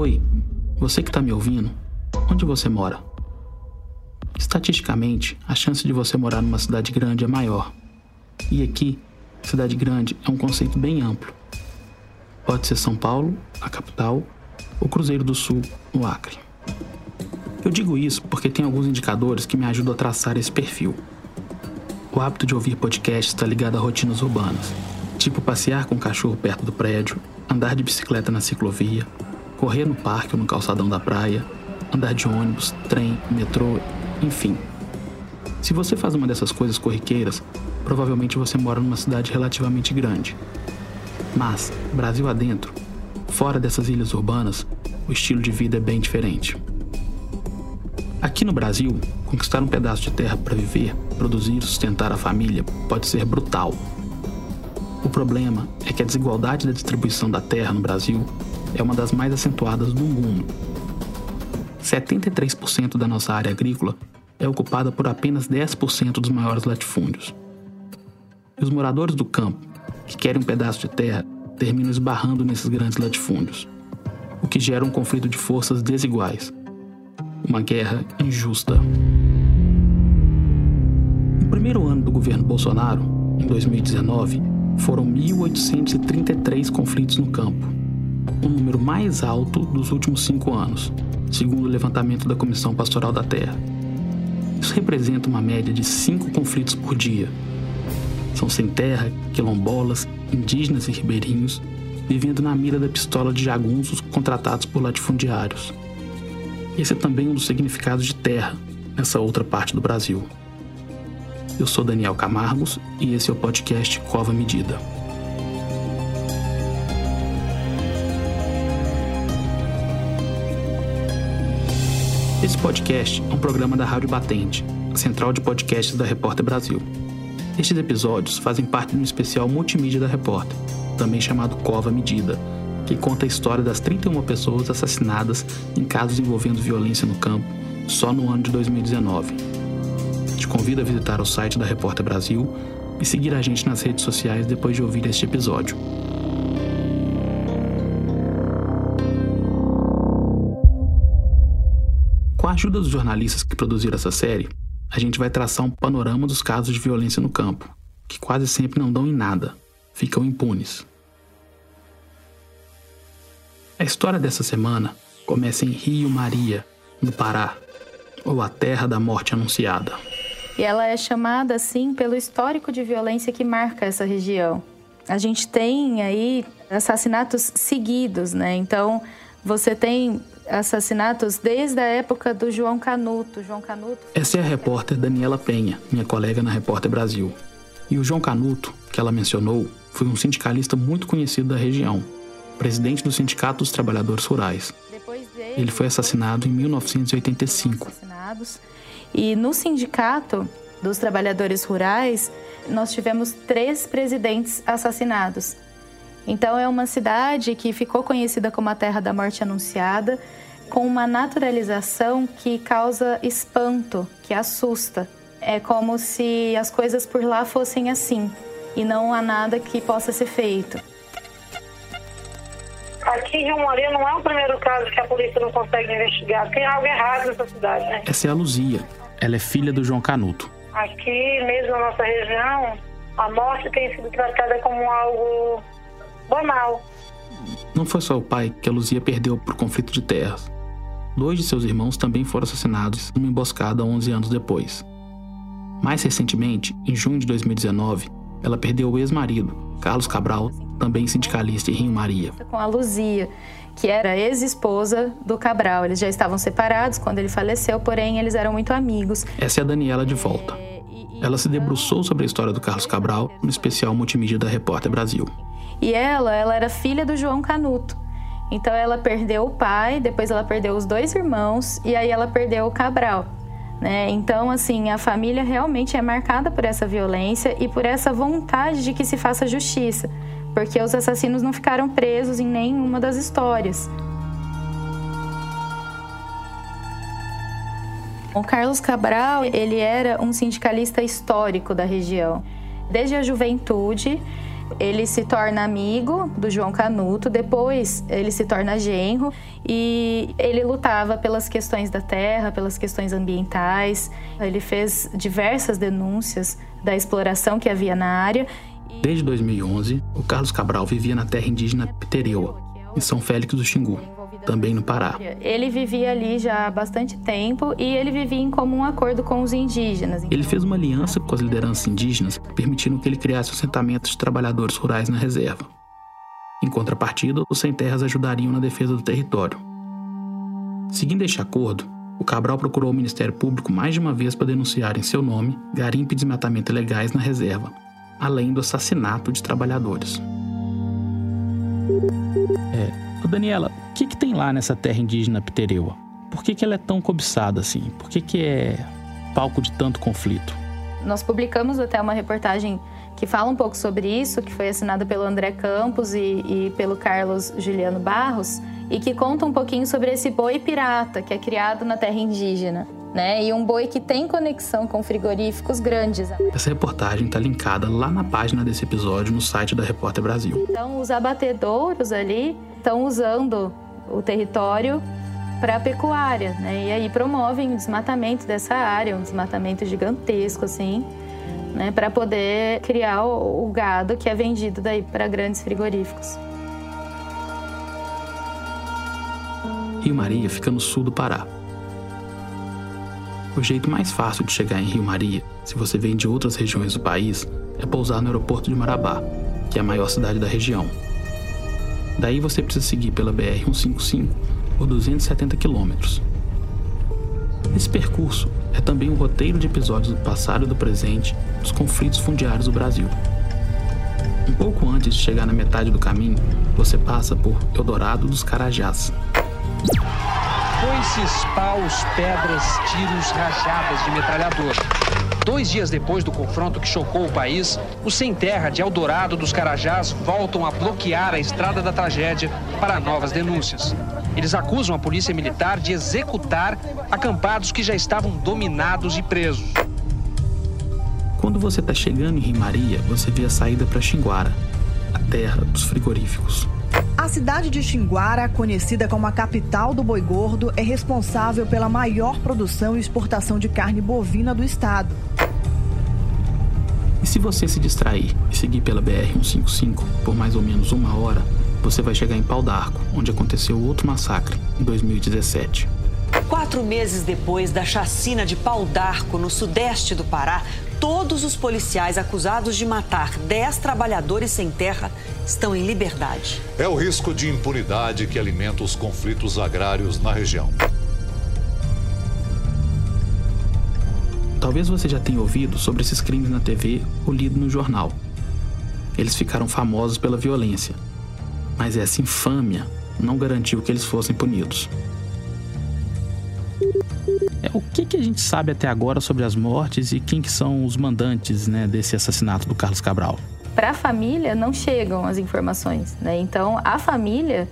Oi, você que está me ouvindo, onde você mora? Estatisticamente, a chance de você morar numa cidade grande é maior. E aqui, cidade grande é um conceito bem amplo. Pode ser São Paulo, a capital, ou Cruzeiro do Sul, no Acre. Eu digo isso porque tem alguns indicadores que me ajudam a traçar esse perfil. O hábito de ouvir podcasts está ligado a rotinas urbanas, tipo passear com o cachorro perto do prédio, andar de bicicleta na ciclovia, correr no parque ou no calçadão da praia, andar de ônibus, trem, metrô, enfim. Se você faz uma dessas coisas corriqueiras, provavelmente você mora numa cidade relativamente grande. Mas, Brasil adentro, fora dessas ilhas urbanas, o estilo de vida é bem diferente. Aqui no Brasil, conquistar um pedaço de terra para viver, produzir e sustentar a família pode ser brutal. O problema é que a desigualdade da distribuição da terra no Brasil é uma das mais acentuadas do mundo. 73% da nossa área agrícola é ocupada por apenas 10% dos maiores latifúndios. E os moradores do campo, que querem um pedaço de terra, terminam esbarrando nesses grandes latifúndios, o que gera um conflito de forças desiguais uma guerra injusta. No primeiro ano do governo Bolsonaro, em 2019, foram 1.833 conflitos no campo, o número mais alto dos últimos cinco anos, segundo o levantamento da Comissão Pastoral da Terra. Isso representa uma média de cinco conflitos por dia. São sem terra, quilombolas, indígenas e ribeirinhos vivendo na mira da pistola de jagunços contratados por latifundiários. Esse é também um dos significados de terra nessa outra parte do Brasil. Eu sou Daniel Camargos e esse é o podcast Cova Medida. Esse podcast é um programa da Rádio Batente, a central de podcasts da Repórter Brasil. Estes episódios fazem parte de um especial multimídia da Repórter, também chamado Cova Medida, que conta a história das 31 pessoas assassinadas em casos envolvendo violência no campo só no ano de 2019. Te convido a visitar o site da Repórter Brasil e seguir a gente nas redes sociais depois de ouvir este episódio. A ajuda dos jornalistas que produziram essa série, a gente vai traçar um panorama dos casos de violência no campo, que quase sempre não dão em nada, ficam impunes. A história dessa semana começa em Rio Maria, no Pará, ou a Terra da Morte Anunciada. E ela é chamada assim pelo histórico de violência que marca essa região. A gente tem aí assassinatos seguidos, né? Então, você tem assassinatos desde a época do João Canuto. João Canuto. Essa é a repórter Daniela Penha, minha colega na Repórter Brasil. E o João Canuto, que ela mencionou, foi um sindicalista muito conhecido da região, presidente do Sindicato dos Trabalhadores Rurais. Ele foi assassinado em 1985. E no Sindicato dos Trabalhadores Rurais, nós tivemos três presidentes assassinados. Então, é uma cidade que ficou conhecida como a Terra da Morte Anunciada, com uma naturalização que causa espanto, que assusta. É como se as coisas por lá fossem assim e não há nada que possa ser feito. Aqui em Rio Maria não é o primeiro caso que a polícia não consegue investigar. Tem algo errado nessa cidade, né? Essa é a Luzia. Ela é filha do João Canuto. Aqui, mesmo na nossa região, a morte tem sido tratada como algo Não foi só o pai que a Luzia perdeu por conflito de terras. Dois de seus irmãos também foram assassinados numa emboscada 11 anos depois. Mais recentemente, em junho de 2019, ela perdeu o ex-marido, Carlos Cabral, também sindicalista em Rio Maria. Com a Luzia, que era ex-esposa do Cabral. Eles já estavam separados quando ele faleceu, porém eles eram muito amigos. Essa é a Daniela de volta. Ela se debruçou sobre a história do Carlos Cabral no especial multimídia da Repórter Brasil. E ela, ela era filha do João Canuto. Então ela perdeu o pai, depois ela perdeu os dois irmãos e aí ela perdeu o Cabral. Né? Então, assim, a família realmente é marcada por essa violência e por essa vontade de que se faça justiça porque os assassinos não ficaram presos em nenhuma das histórias. O Carlos Cabral, ele era um sindicalista histórico da região. Desde a juventude, Ele se torna amigo do João Canuto, depois ele se torna genro e ele lutava pelas questões da terra, pelas questões ambientais. Ele fez diversas denúncias da exploração que havia na área. Desde 2011, o Carlos Cabral vivia na terra indígena Pitereua, em São Félix do Xingu, também no Pará. Ele vivia ali já há bastante tempo e ele vivia em comum acordo com os indígenas. Ele fez uma aliança com as lideranças indígenas, permitindo que ele criasse assentamentos de trabalhadores rurais na reserva. Em contrapartida, os sem-terras ajudariam na defesa do território. Seguindo este acordo, o Cabral procurou o Ministério Público mais de uma vez para denunciar em seu nome garimpo e desmatamento ilegais na reserva, além do assassinato de trabalhadores. É. Daniela, o que, que tem lá nessa terra indígena Pitereua? Por que, que ela é tão cobiçada assim? Por que, que é palco de tanto conflito? Nós publicamos até uma reportagem que fala um pouco sobre isso, que foi assinada pelo André Campos e, e, pelo Carlos Juliano Barros, e que conta um pouquinho sobre esse boi pirata que é criado na terra indígena né? E um boi que tem conexão com frigoríficos grandes. Essa reportagem está linkada lá na página desse episódio no site da Repórter Brasil. Então, os abatedouros ali estão usando o território para a pecuária, né? E aí promovem o desmatamento dessa área, um desmatamento gigantesco, assim, né? Para poder criar o, o gado que é vendido daí para grandes frigoríficos. Rio Maria fica no sul do Pará, o jeito mais fácil de chegar em Rio Maria, se você vem de outras regiões do país, é pousar no aeroporto de Marabá, que é a maior cidade da região. Daí você precisa seguir pela BR-155 por 270 quilômetros. Esse percurso é também um roteiro de episódios do passado e do presente dos conflitos fundiários do Brasil. Um pouco antes de chegar na metade do caminho, você passa por Eldorado dos Carajás. Foices, paus, pedras, tiros, rajadas de metralhador. Dois dias depois do confronto que chocou o país, os sem terra de Eldorado dos Carajás voltam a bloquear a estrada da tragédia para novas denúncias. Eles acusam a polícia militar de executar acampados que já estavam dominados e presos. Quando você está chegando em Rimaria, você vê a saída para Xinguara, a terra dos frigoríficos. A cidade de Xinguara, conhecida como a capital do boi gordo, é responsável pela maior produção e exportação de carne bovina do estado. E se você se distrair e seguir pela BR-155 por mais ou menos uma hora, você vai chegar em Pau d'Arco, onde aconteceu outro massacre, em 2017. Quatro meses depois da chacina de Pau d'Arco, no sudeste do Pará, todos os policiais acusados de matar 10 trabalhadores sem terra estão em liberdade. É o risco de impunidade que alimenta os conflitos agrários na região. Talvez você já tenha ouvido sobre esses crimes na TV ou lido no jornal. Eles ficaram famosos pela violência, mas essa infâmia não garantiu que eles fossem punidos. É, o que, que a gente sabe até agora sobre as mortes e quem que são os mandantes né, desse assassinato do Carlos Cabral? Para a família não chegam as informações, né? Então a família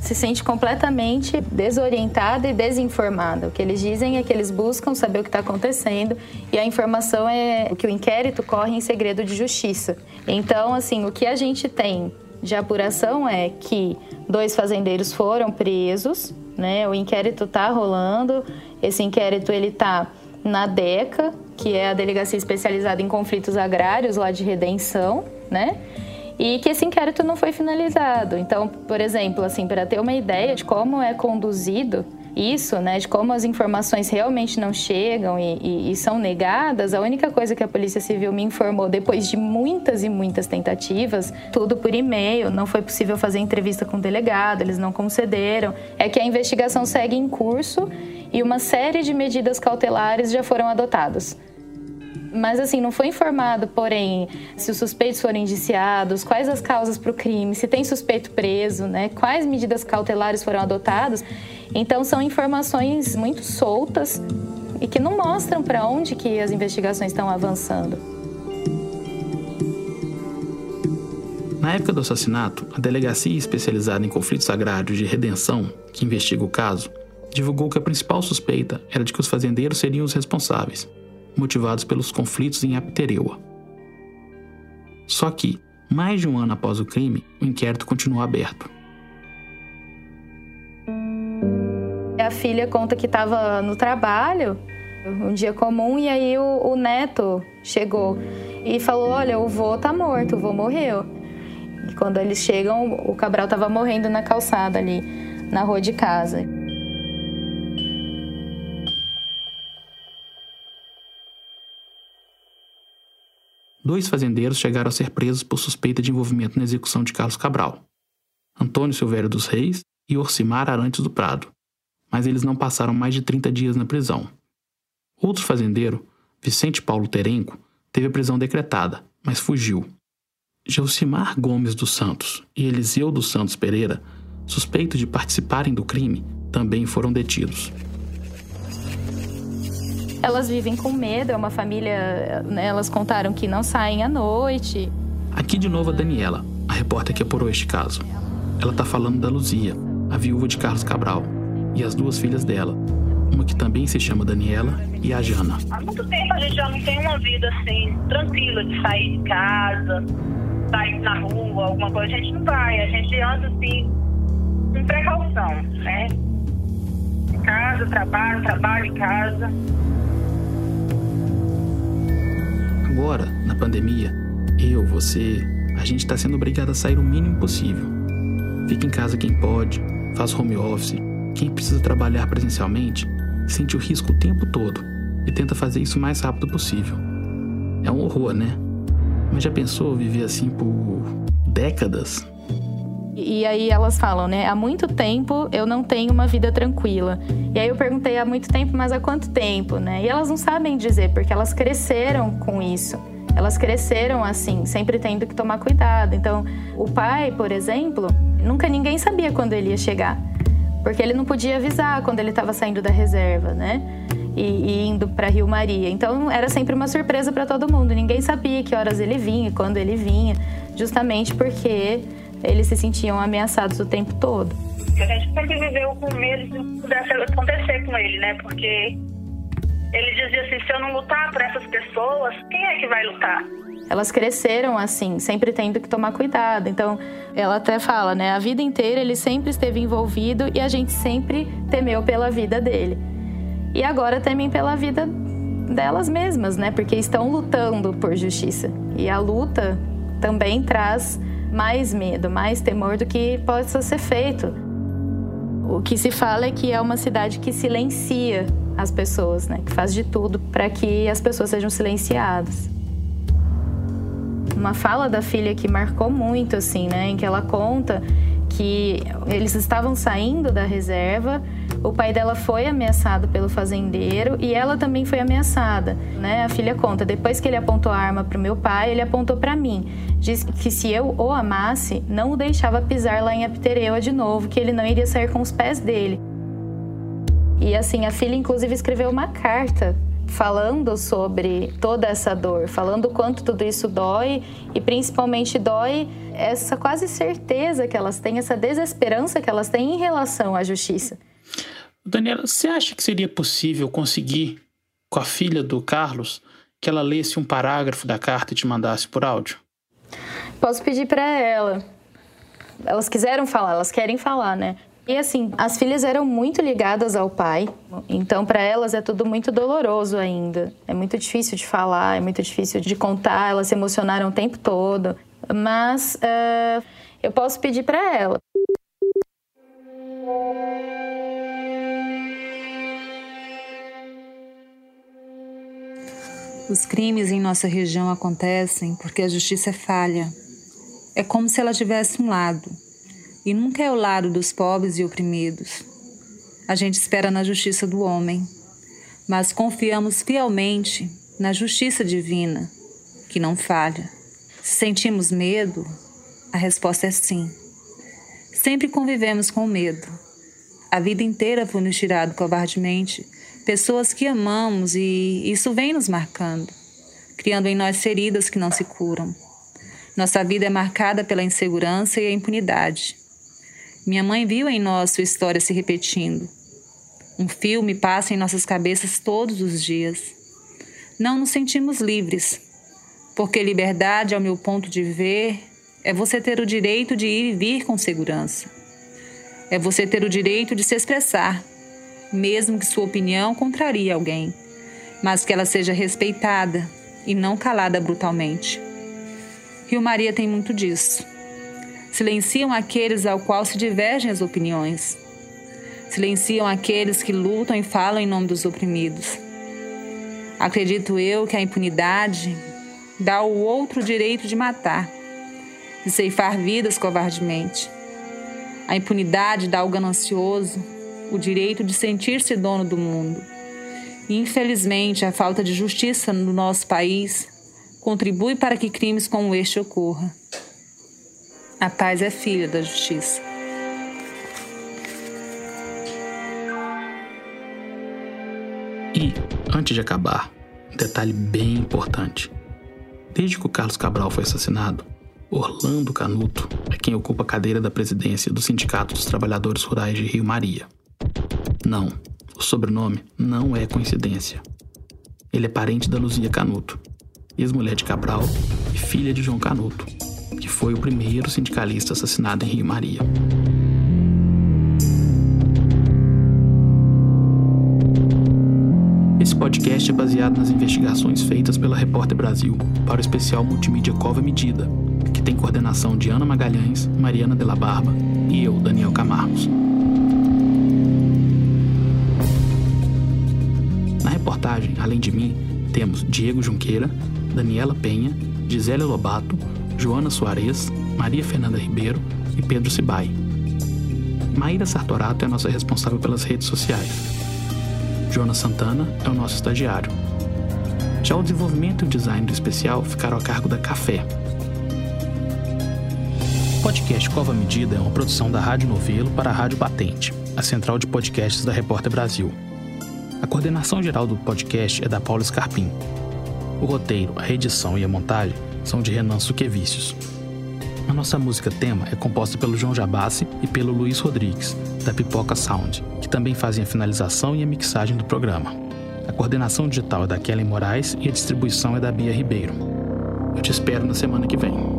se sente completamente desorientada e desinformada. O que eles dizem é que eles buscam saber o que está acontecendo e a informação é que o inquérito corre em segredo de justiça. Então, assim, o que a gente tem de apuração é que dois fazendeiros foram presos, né? O inquérito está rolando. Esse inquérito ele está na DECA, que é a delegacia especializada em conflitos agrários lá de Redenção, né? E que esse inquérito não foi finalizado. Então, por exemplo, assim, para ter uma ideia de como é conduzido isso, né, de como as informações realmente não chegam e, e, e, são negadas, a única coisa que a Polícia Civil me informou depois de muitas e muitas tentativas, tudo por e-mail, não foi possível fazer entrevista com o delegado, eles não concederam, é que a investigação segue em curso e uma série de medidas cautelares já foram adotadas. Mas assim, não foi informado, porém, se os suspeitos foram indiciados, quais as causas para o crime, se tem suspeito preso, né? Quais medidas cautelares foram adotadas. Então são informações muito soltas e que não mostram para onde que as investigações estão avançando. Na época do assassinato, a Delegacia Especializada em Conflitos Agrários de Redenção, que investiga o caso, divulgou que a principal suspeita era de que os fazendeiros seriam os responsáveis, motivados pelos conflitos em Aptereua. Só que, Mais de um ano após o crime, o inquérito continuou aberto. Filha conta que estava no trabalho, um dia comum, e aí o, o, neto chegou e falou: Olha, o vô tá morto, o vô morreu. E quando eles chegam, o Cabral estava morrendo na calçada ali, na rua de casa. dois fazendeiros chegaram a ser presos por suspeita de envolvimento na execução de Carlos Cabral. Antônio Silvério dos Reis e Orcimar Arantes do Prado. Mas eles não passaram mais de 30 dias na prisão. Outro fazendeiro, Vicente Paulo Terenco, teve a prisão decretada, mas fugiu. Gelcimar Gomes dos Santos e Eliseu dos Santos Pereira, suspeitos de participarem do crime, também foram detidos. Elas vivem com medo, é uma família. Né, elas contaram que não saem à noite. Aqui de novo a Daniela, a repórter que apurou este caso. Ela está falando da Luzia, a viúva de Carlos Cabral, e as duas filhas dela, uma que também se chama Daniela e a Jana. Há muito tempo a gente já não tem uma vida assim, tranquila de sair de casa, sair na rua, alguma coisa. A gente não vai, a gente anda assim, com precaução, né? Casa, trabalho, trabalho em casa. Agora, na pandemia, eu, você, a gente está sendo obrigado a sair o mínimo possível. Fica em casa quem pode, faz home office. Quem precisa trabalhar presencialmente sente o risco o tempo todo e tenta fazer isso o mais rápido possível. É um horror, né? Mas já pensou viver assim por décadas? E aí elas falam, né? Há muito tempo eu não tenho uma vida tranquila. E aí eu perguntei há muito tempo, mas há quanto tempo, né? E elas não sabem dizer, porque elas cresceram com isso. Elas cresceram assim, sempre tendo que tomar cuidado. Então, o pai, por exemplo, nunca ninguém sabia quando ele ia chegar, porque ele não podia avisar quando ele estava saindo da reserva, né? E, e indo para Rio Maria. Então, era sempre uma surpresa para todo mundo. Ninguém sabia que horas ele vinha, quando ele vinha, justamente porque eles se sentiam ameaçados o tempo todo a gente sempre viveu com medo que pudesse acontecer com ele, né? Porque ele dizia assim: se eu não lutar por essas pessoas, quem é que vai lutar? Elas cresceram assim, sempre tendo que tomar cuidado. Então, ela até fala, né? A vida inteira ele sempre esteve envolvido e a gente sempre temeu pela vida dele. E agora temem pela vida delas mesmas, né? Porque estão lutando por justiça. E a luta também traz mais medo, mais temor do que possa ser feito. O que se fala é que é uma cidade que silencia as pessoas, né? Que faz de tudo para que as pessoas sejam silenciadas. Uma fala da filha que marcou muito, assim, né? Em que ela conta que eles estavam saindo da reserva, o pai dela foi ameaçado pelo fazendeiro e ela também foi ameaçada, né? A filha conta, depois que ele apontou a arma para o meu pai, ele apontou para mim. Diz que se eu o amasse, não o deixava pisar lá em Aptereua de novo, que ele não iria sair com os pés dele. E assim, a filha inclusive escreveu uma carta falando sobre toda essa dor, falando o quanto tudo isso dói e principalmente dói essa quase certeza que elas têm, essa desesperança que elas têm em relação à justiça. Daniela, você acha que seria possível conseguir com a filha do Carlos que ela lesse um parágrafo da carta e te mandasse por áudio? Posso pedir para ela. Elas quiseram falar, elas querem falar, né? E assim, as filhas eram muito ligadas ao pai, então para elas é tudo muito doloroso ainda. É muito difícil de falar, é muito difícil de contar, elas se emocionaram o tempo todo. Mas uh, eu posso pedir para ela. Os crimes em nossa região acontecem porque a justiça é falha. É como se ela tivesse um lado e nunca é o lado dos pobres e oprimidos. A gente espera na justiça do homem, mas confiamos fielmente na justiça divina, que não falha. Se sentimos medo, a resposta é sim. Sempre convivemos com medo. A vida inteira foi nos tirado covardemente pessoas que amamos e isso vem nos marcando, criando em nós feridas que não se curam. Nossa vida é marcada pela insegurança e a impunidade. Minha mãe viu em nós sua história se repetindo. Um filme passa em nossas cabeças todos os dias. Não nos sentimos livres, porque liberdade, ao meu ponto de ver, É você ter o direito de ir e vir com segurança. É você ter o direito de se expressar, mesmo que sua opinião contrarie alguém, mas que ela seja respeitada e não calada brutalmente. Rio Maria tem muito disso. Silenciam aqueles ao qual se divergem as opiniões. Silenciam aqueles que lutam e falam em nome dos oprimidos. Acredito eu que a impunidade dá ao outro o direito de matar, de ceifar vidas covardemente. A impunidade dá ao ganancioso o direito de sentir-se dono do mundo. E, infelizmente, a falta de justiça no nosso país contribui para que crimes como este ocorram. A paz é filha da justiça. E, antes de acabar, um detalhe bem importante. Desde que o Carlos Cabral foi assassinado, Orlando Canuto é quem ocupa a cadeira da presidência do Sindicato dos Trabalhadores Rurais de Rio Maria. Não, o sobrenome não é coincidência. Ele é parente da Luzia Canuto, ex-mulher de Cabral e filha de João Canuto, que foi o primeiro sindicalista assassinado em Rio Maria. Esse podcast é baseado nas investigações feitas pela Repórter Brasil para o especial multimídia Cova Medida, que tem coordenação de Ana Magalhães, Mariana de la Barba e eu, Daniel Camargos. Na reportagem, além de mim, temos Diego Junqueira, Daniela Penha, Gisele Lobato, Joana Soares, Maria Fernanda Ribeiro e Pedro Cibai. Maíra Sartorato é a nossa responsável pelas redes sociais. Jonas Santana é o nosso estagiário. Já o desenvolvimento e o design do especial ficaram a cargo da Café. O podcast Cova Medida é uma produção da Rádio Novelo para a Rádio Patente, a central de podcasts da Repórter Brasil. A coordenação geral do podcast é da Paula Scarpim. O roteiro, a edição e a montagem são de Renan Suquevicius. A nossa música tema é composta pelo João Jabassi e pelo Luiz Rodrigues, da Pipoca Sound, que também fazem a finalização e a mixagem do programa. A coordenação digital é da Kellen Moraes e a distribuição é da Bia Ribeiro. Eu te espero na semana que vem.